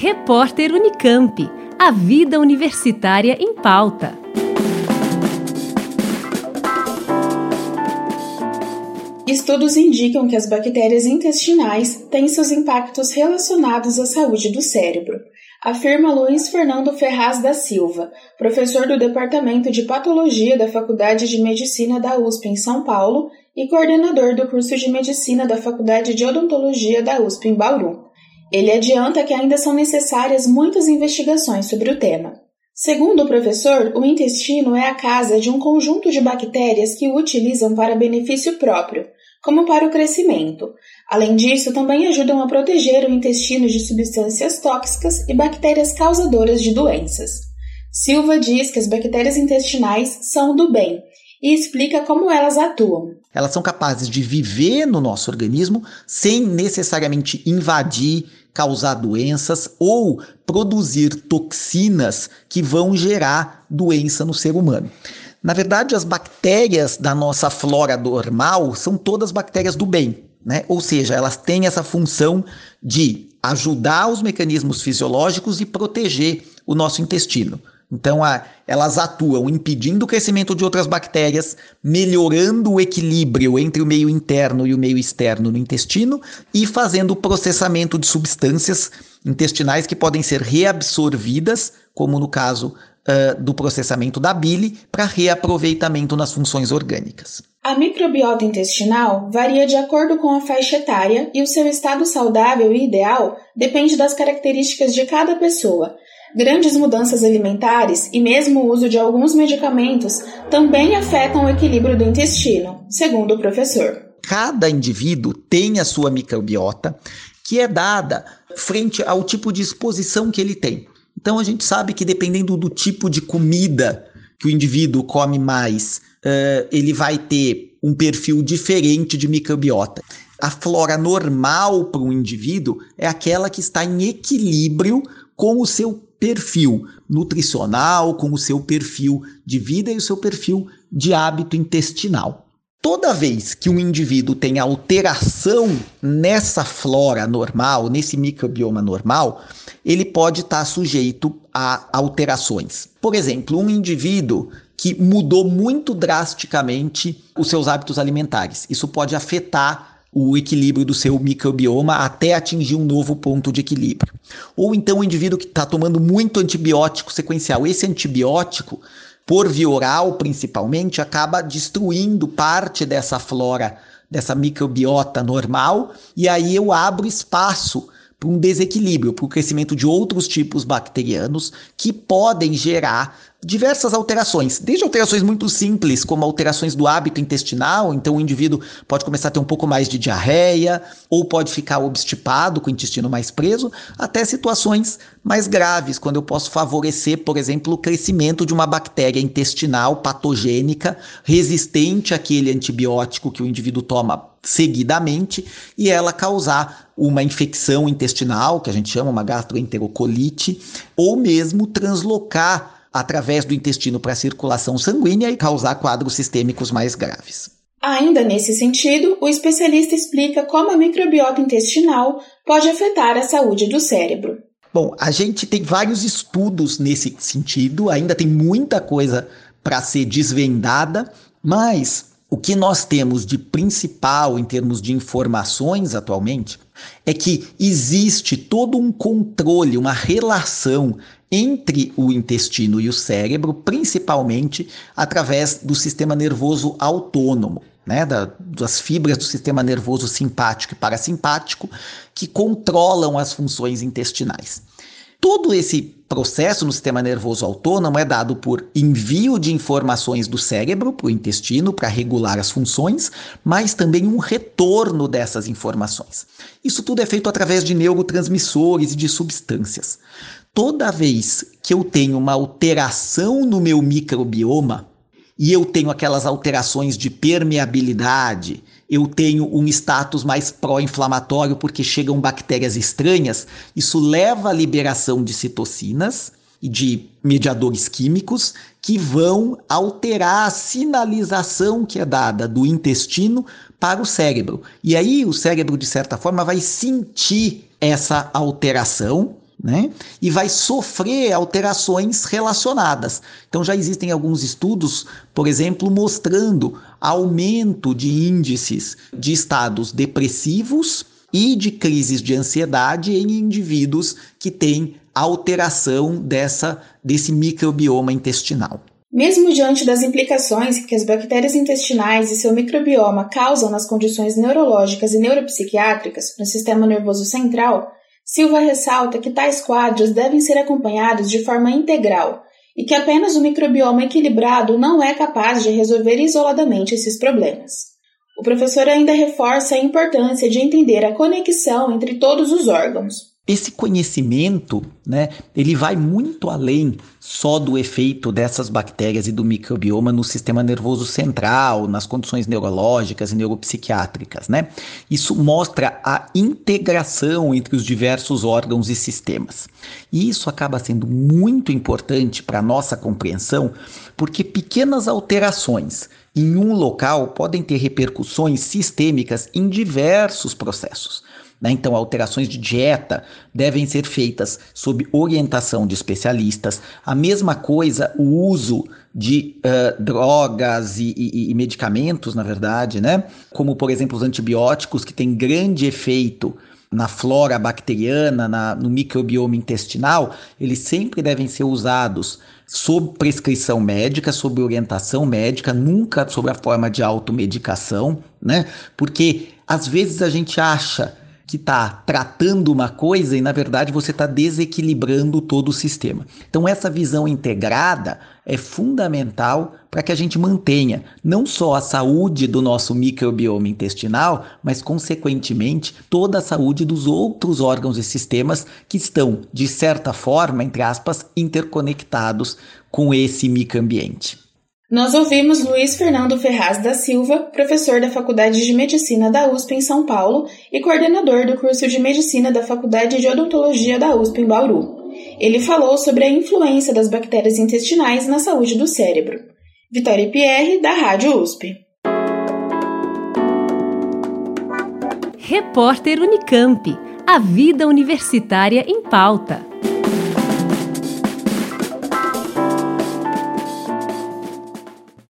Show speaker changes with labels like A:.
A: Repórter Unicamp. A vida universitária em pauta.
B: Estudos indicam que as bactérias intestinais têm seus impactos relacionados à saúde do cérebro, afirma Luiz Fernando Ferraz da Silva, professor do Departamento de Patologia da Faculdade de Medicina da USP em São Paulo e coordenador do curso de Medicina da Faculdade de Odontologia da USP em Bauru. Ele adianta que ainda são necessárias muitas investigações sobre o tema. Segundo o professor, o intestino é a casa de um conjunto de bactérias que o utilizam para benefício próprio, como para o crescimento. Além disso, também ajudam a proteger o intestino de substâncias tóxicas e bactérias causadoras de doenças. Silva diz que as bactérias intestinais são do bem e explica como elas atuam.
C: Elas são capazes de viver no nosso organismo sem necessariamente invadir causar doenças ou produzir toxinas que vão gerar doença no ser humano. Na verdade, as bactérias da nossa flora normal são todas bactérias do bem, né? Ou seja, elas têm essa função de ajudar os mecanismos fisiológicos e proteger o nosso intestino. Então, a, elas atuam impedindo o crescimento de outras bactérias, melhorando o equilíbrio entre o meio interno e o meio externo no intestino e fazendo o processamento de substâncias intestinais que podem ser reabsorvidas, como no caso uh, do processamento da bile, para reaproveitamento nas funções orgânicas.
B: A microbiota intestinal varia de acordo com a faixa etária e o seu estado saudável e ideal depende das características de cada pessoa Grandes mudanças alimentares e mesmo o uso de alguns medicamentos também afetam o equilíbrio do intestino, segundo o professor.
C: Cada indivíduo tem a sua microbiota, que é dada frente ao tipo de exposição que ele tem. Então a gente sabe que dependendo do tipo de comida que o indivíduo come mais, uh, ele vai ter um perfil diferente de microbiota. A flora normal para um indivíduo é aquela que está em equilíbrio com o seu perfil nutricional, com o seu perfil de vida e o seu perfil de hábito intestinal. Toda vez que um indivíduo tem alteração nessa flora normal, nesse microbioma normal, ele pode estar sujeito a alterações. Por exemplo, um indivíduo que mudou muito drasticamente os seus hábitos alimentares. Isso pode afetar o equilíbrio do seu microbioma até atingir um novo ponto de equilíbrio. Ou então o indivíduo que está tomando muito antibiótico sequencial. Esse antibiótico, por via oral principalmente, acaba destruindo parte dessa flora, dessa microbiota normal, e aí eu abro espaço para um desequilíbrio, para o crescimento de outros tipos bacterianos que podem gerar diversas alterações, desde alterações muito simples, como alterações do hábito intestinal, então o indivíduo pode começar a ter um pouco mais de diarreia, ou pode ficar obstipado com o intestino mais preso, até situações mais graves, quando eu posso favorecer, por exemplo, o crescimento de uma bactéria intestinal patogênica resistente àquele antibiótico que o indivíduo toma seguidamente e ela causar uma infecção intestinal, que a gente chama uma gastroenterocolite, ou mesmo translocar através do intestino para a circulação sanguínea e causar quadros sistêmicos mais graves.
B: Ainda nesse sentido, o especialista explica como a microbiota intestinal pode afetar a saúde do cérebro.
C: Bom, a gente tem vários estudos nesse sentido, ainda tem muita coisa para ser desvendada, mas o que nós temos de principal em termos de informações atualmente é que existe todo um controle, uma relação entre o intestino e o cérebro, principalmente através do sistema nervoso autônomo. Né, da, das fibras do sistema nervoso simpático e parasimpático que controlam as funções intestinais. Todo esse processo no sistema nervoso autônomo é dado por envio de informações do cérebro para o intestino para regular as funções, mas também um retorno dessas informações. Isso tudo é feito através de neurotransmissores e de substâncias toda vez que eu tenho uma alteração no meu microbioma, e eu tenho aquelas alterações de permeabilidade, eu tenho um status mais pró-inflamatório porque chegam bactérias estranhas, isso leva à liberação de citocinas e de mediadores químicos que vão alterar a sinalização que é dada do intestino para o cérebro. E aí o cérebro, de certa forma, vai sentir essa alteração né? E vai sofrer alterações relacionadas. Então já existem alguns estudos, por exemplo, mostrando aumento de índices de estados depressivos e de crises de ansiedade em indivíduos que têm alteração dessa desse microbioma intestinal.
B: Mesmo diante das implicações que as bactérias intestinais e seu microbioma causam nas condições neurológicas e neuropsiquiátricas no sistema nervoso central, Silva ressalta que tais quadros devem ser acompanhados de forma integral e que apenas o microbioma equilibrado não é capaz de resolver isoladamente esses problemas. O professor ainda reforça a importância de entender a conexão entre todos os órgãos,
C: esse conhecimento, né, ele vai muito além só do efeito dessas bactérias e do microbioma no sistema nervoso central, nas condições neurológicas e neuropsiquiátricas, né? Isso mostra a integração entre os diversos órgãos e sistemas. E isso acaba sendo muito importante para a nossa compreensão, porque pequenas alterações em um local podem ter repercussões sistêmicas em diversos processos. Né? Então, alterações de dieta devem ser feitas sob orientação de especialistas. A mesma coisa, o uso de uh, drogas e, e, e, medicamentos, na verdade, né? Como, por exemplo, os antibióticos, que têm grande efeito na flora bacteriana, na, no microbioma intestinal, eles sempre devem ser usados sob prescrição médica, sob orientação médica, nunca sob a forma de automedicação, né? Porque às vezes a gente acha que está tratando uma coisa e, na verdade, você está desequilibrando todo o sistema. Então, essa visão integrada é fundamental para que a gente mantenha não só a saúde do nosso microbioma intestinal, mas, consequentemente, toda a saúde dos outros órgãos e sistemas que estão, de certa forma, entre aspas, interconectados com esse microambiente.
B: Nós ouvimos Luiz Fernando Ferraz da Silva, professor da Faculdade de Medicina da USP em São Paulo e coordenador do curso de Medicina da Faculdade de Odontologia da USP em Bauru. Ele falou sobre a influência das bactérias intestinais na saúde do cérebro. Vitória Pierre, da Rádio USP.
A: Repórter Unicamp. A vida universitária em pauta.